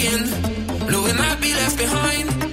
again, knowing I'd be left behind.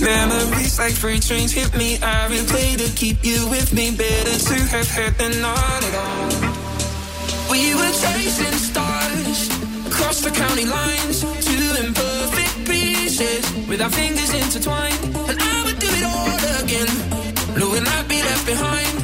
Memories like freight trains hit me. I replay to keep you with me. Better to have had than not at all. We were chasing stars across the county lines, two imperfect pieces with our fingers intertwined. And I would do it all again, knowing I'd be left behind.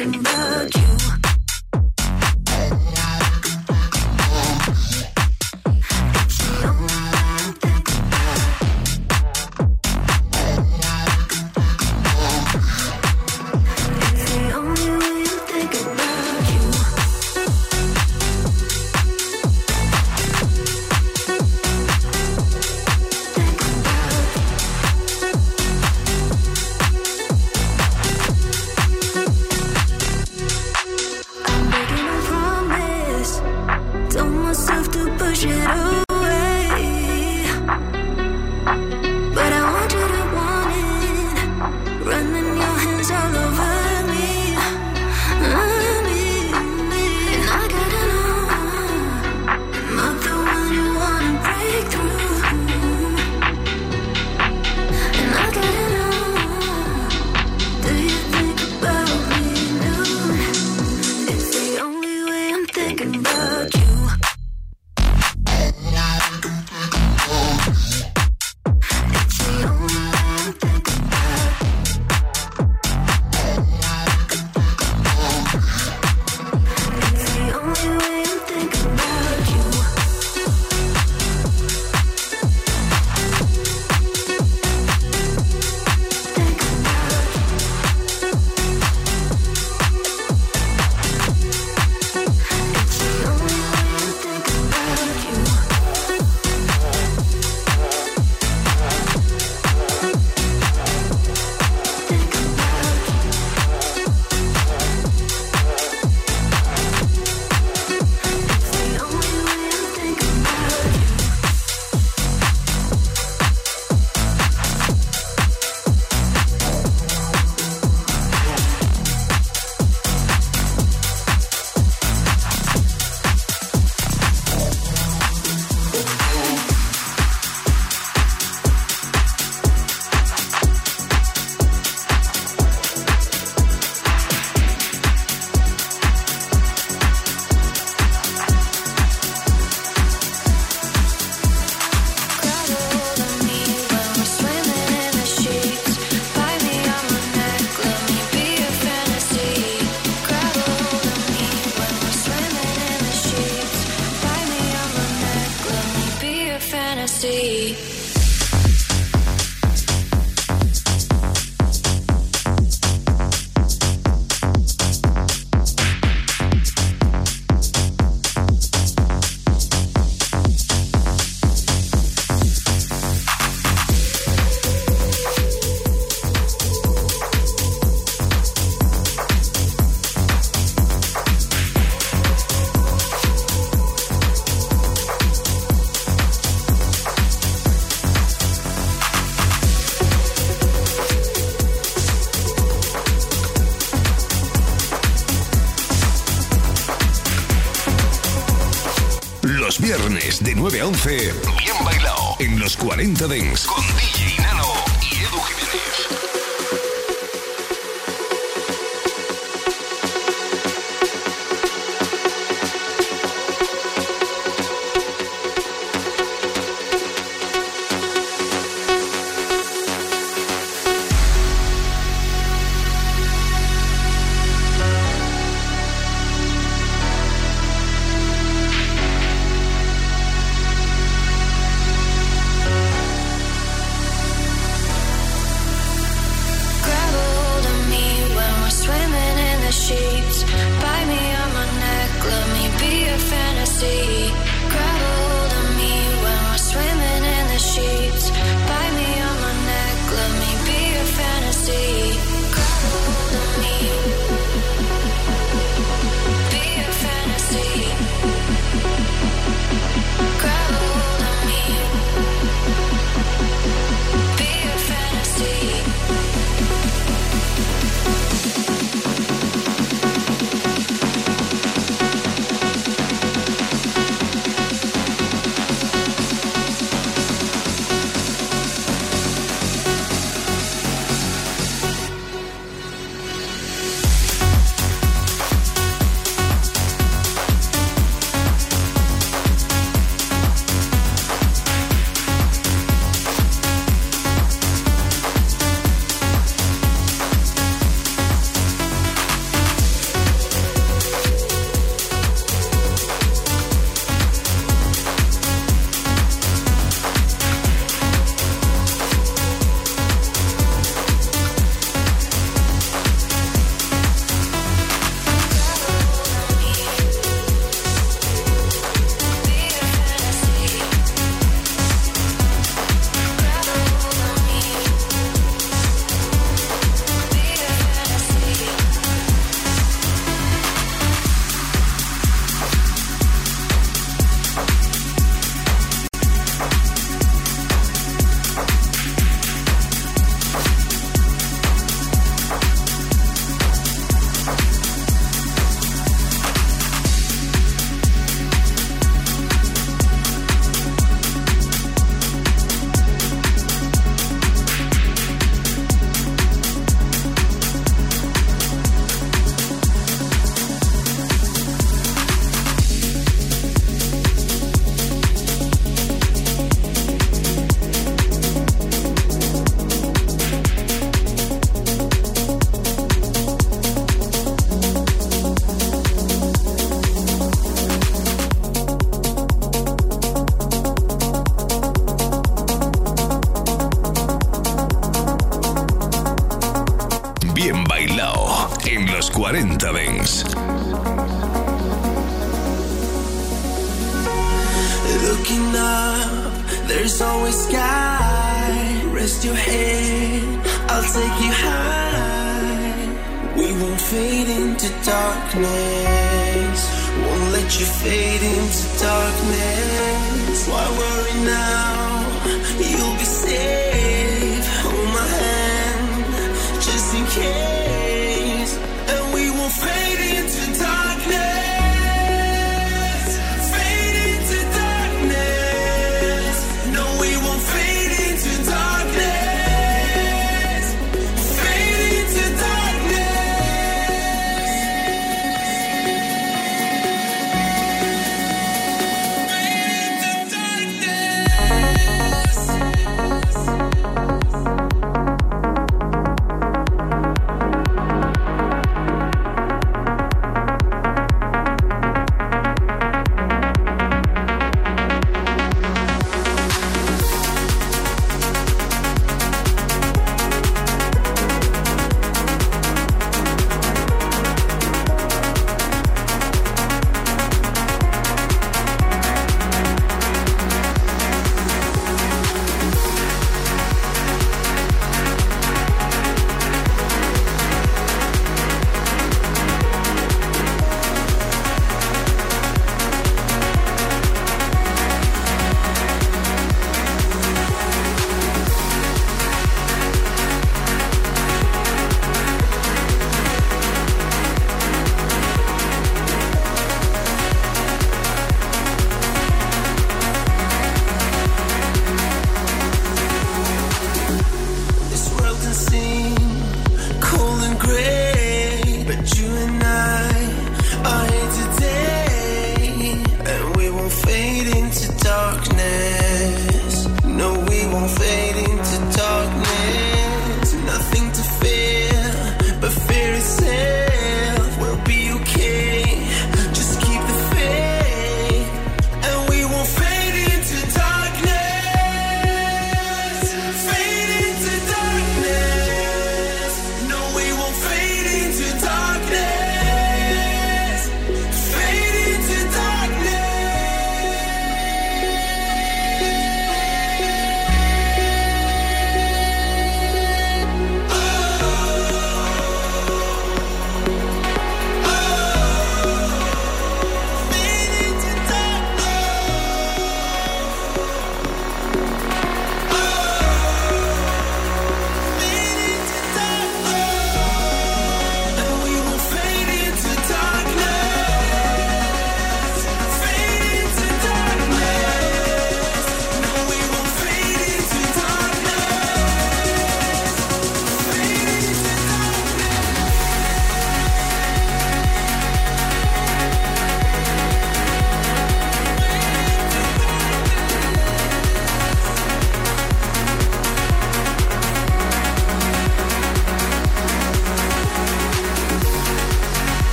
like another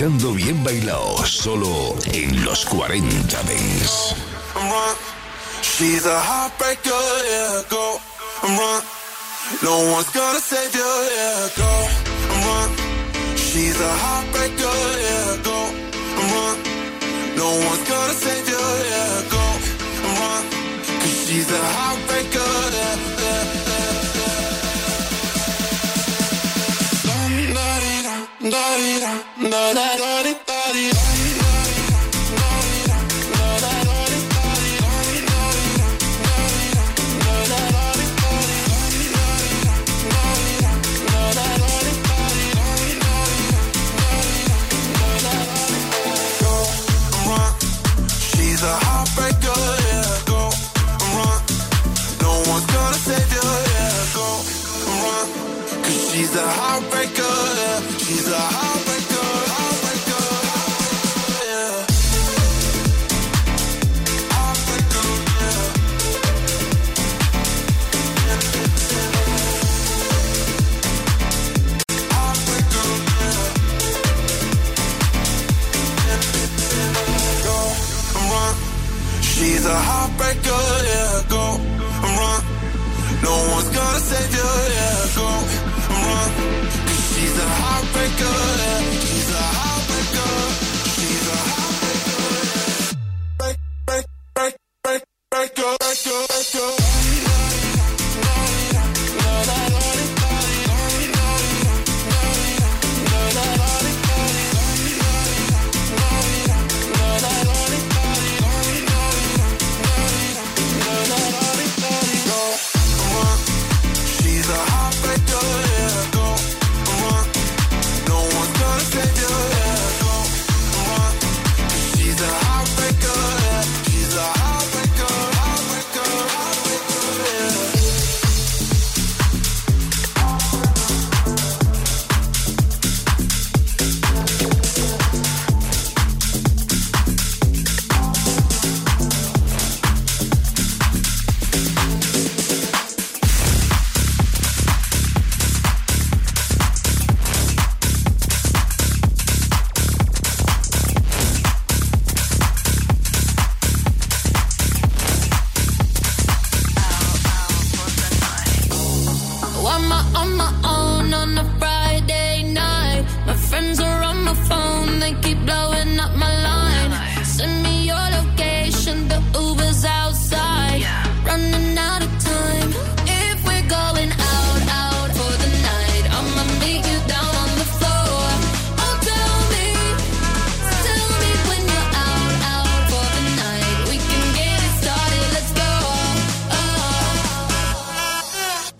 escuchando Bien Bailao solo en los 40 Dents. She's a heartbreaker, yeah, go run. No one's gonna yeah, go run. She's a heartbreaker, yeah, go run. No one's gonna yeah, go run. Cause she's a heartbreaker, yeah. heartbreaker, yeah, go and run. No one's gonna save you, yeah, go and run. Cause she's a heartbreaker, yeah.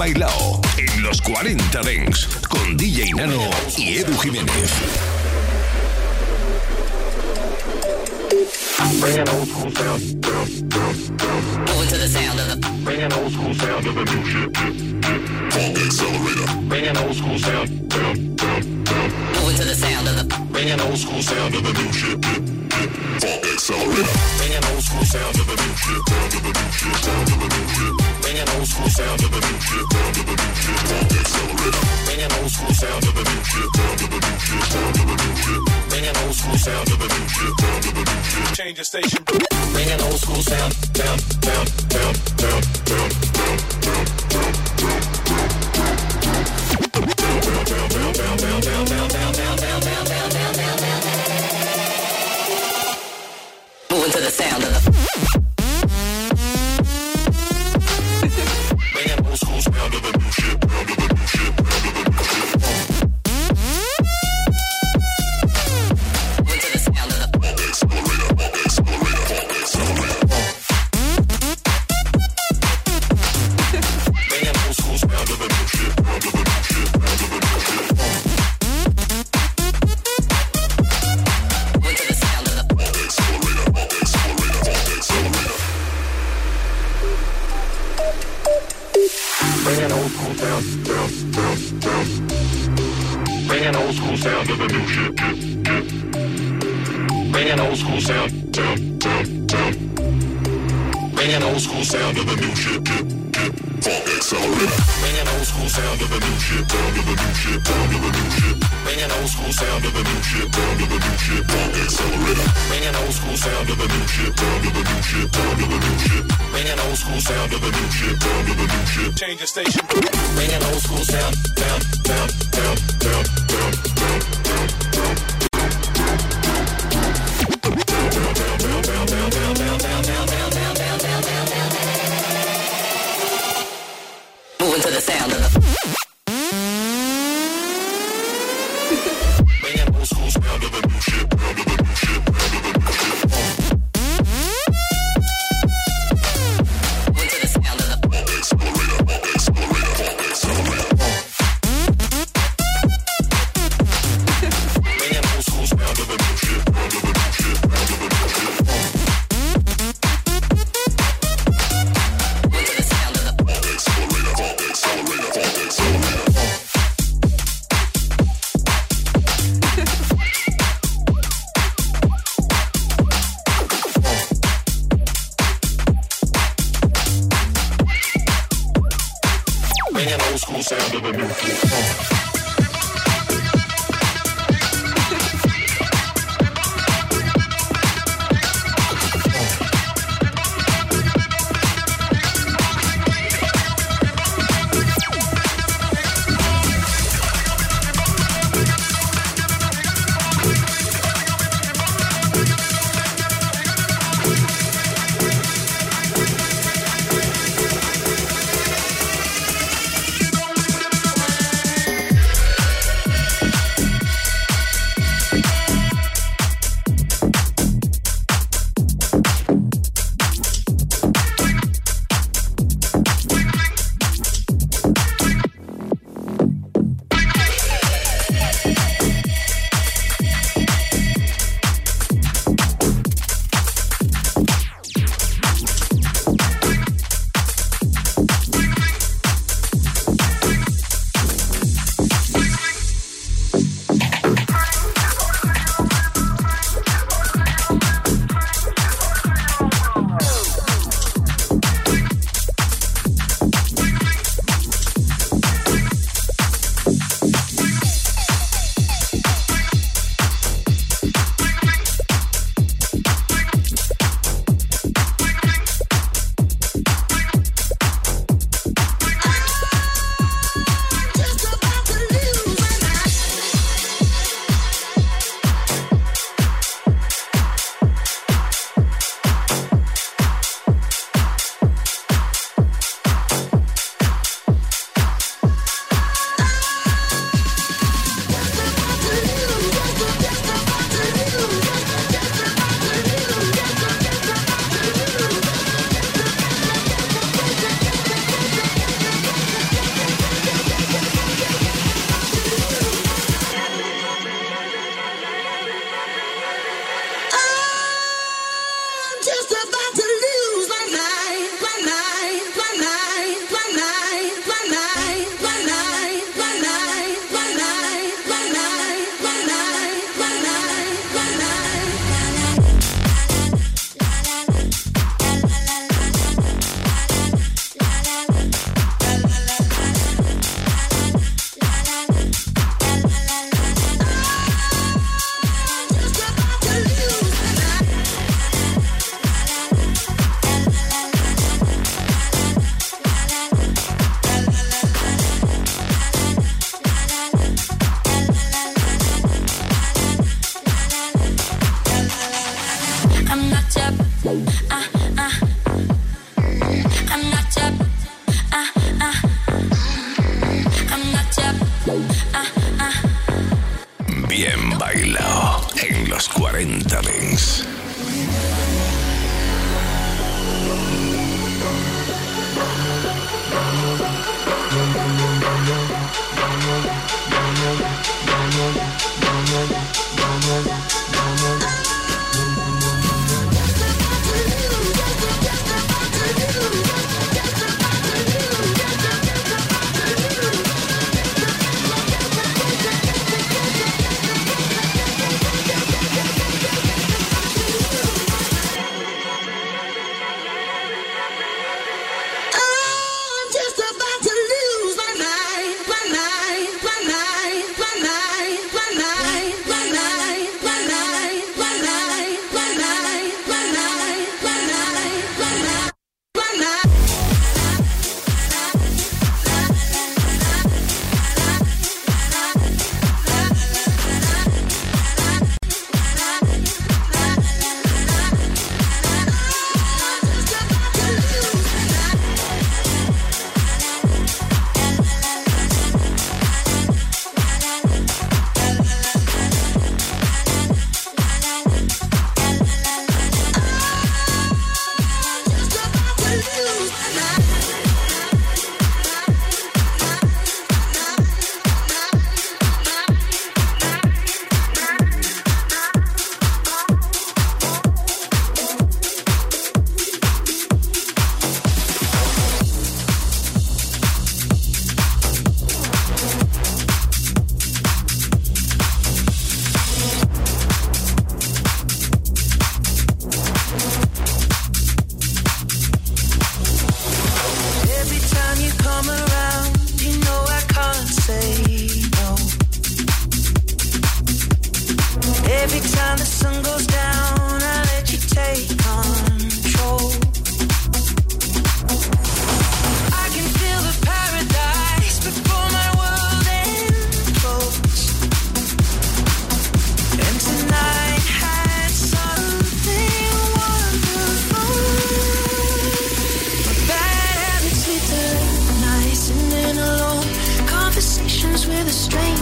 Bailao.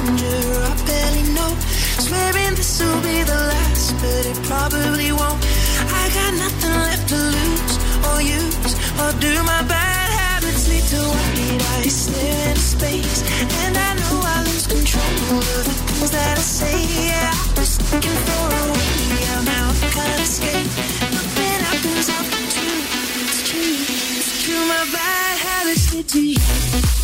stranger I barely know. Swearing this will be the last, but it probably won't. I got nothing left to lose or use, or do my bad habits lead to white eyes stare into space? And I know I lose control of the things that I say. Yeah, I was looking for a way out, now I can't escape. Nothing happens after two. It's true, it's true. My bad habits lead to you.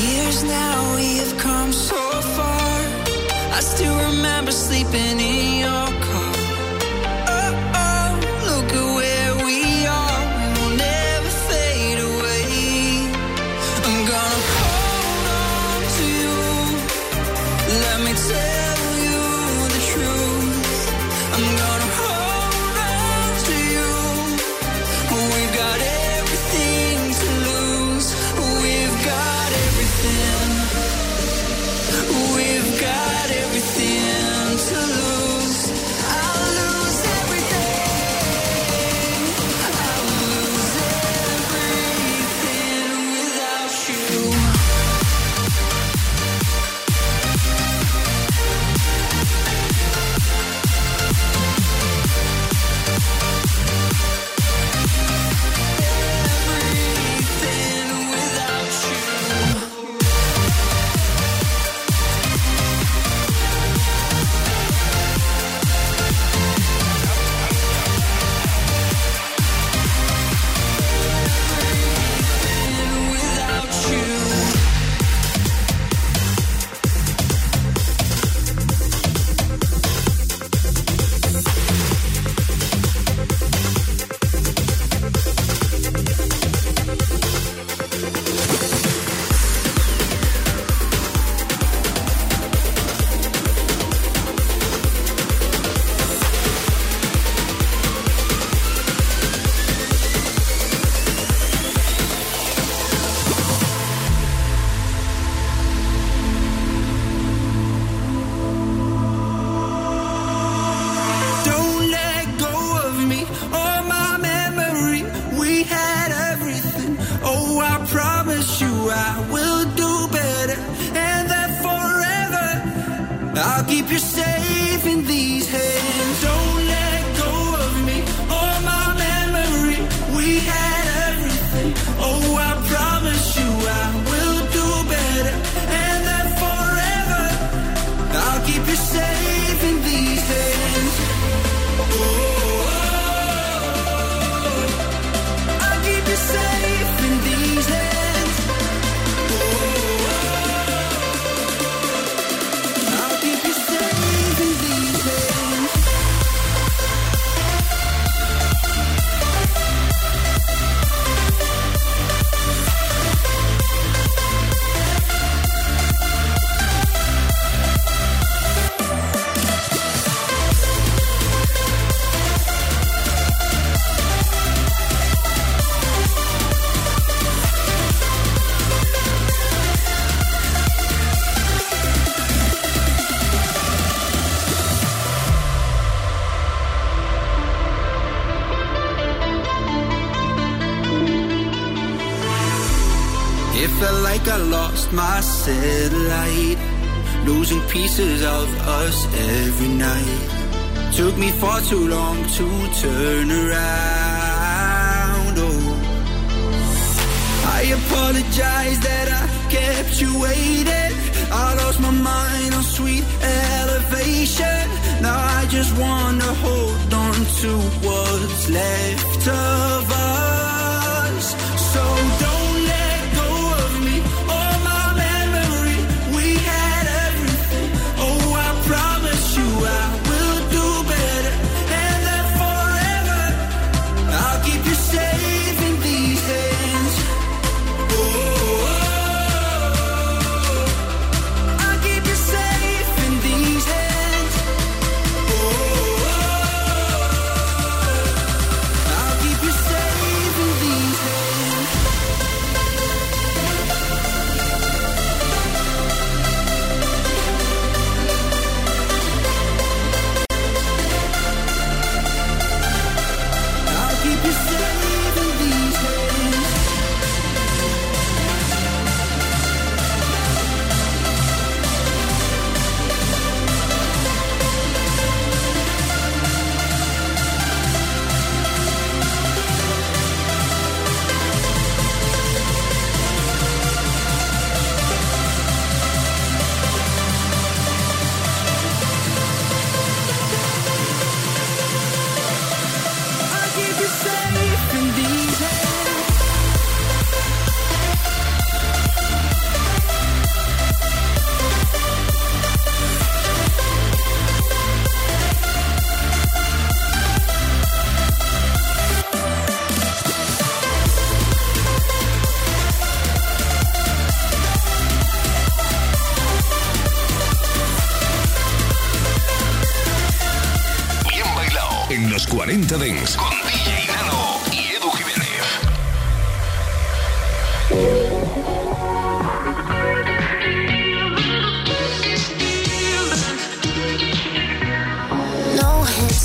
Years now we have come so far. I still remember sleeping in your car. you're saving these hands turn around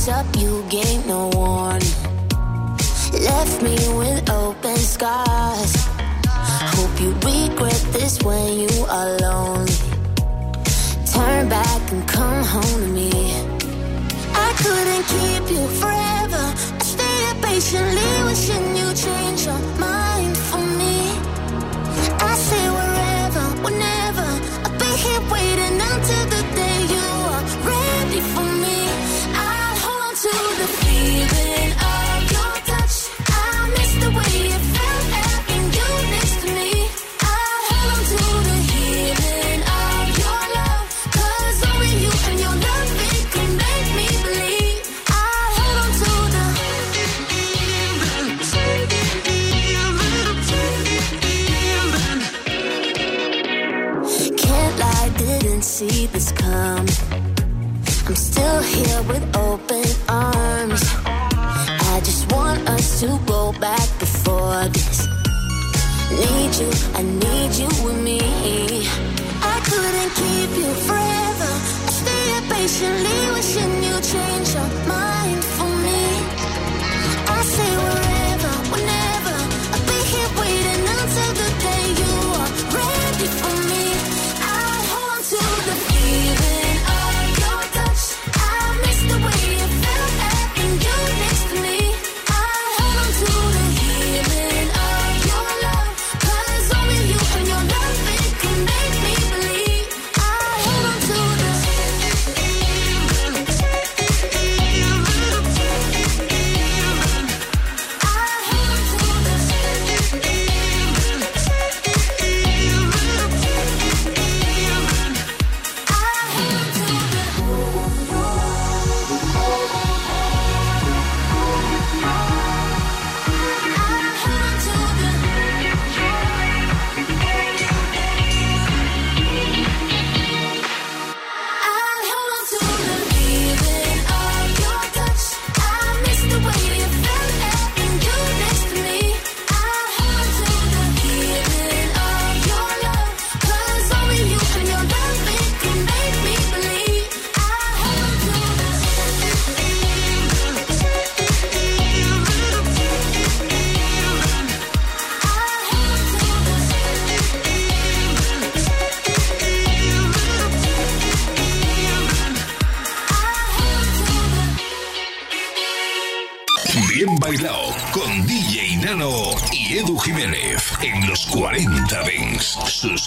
up, you gave no warning. Left me with open scars. Hope you regret this when you are lonely. Turn back and come home to me. I couldn't keep you forever. I stayed patiently wishing you change your mind for me. I say wherever, whenever. come. I'm still here with open arms. I just want us to go back before this. Need you, I need you with me. I couldn't keep you forever. I stayed patiently wishing you'd change your mind.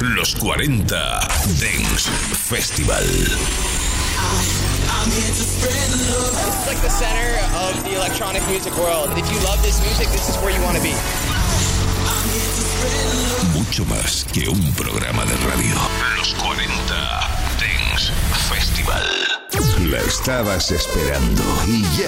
los 40 Dance Festival. It's like the center of the electronic music world. If you love this music, this is where you want to be. Mucho más que un programa de radio. Los 40 Dance Festival. La estabas esperando y ya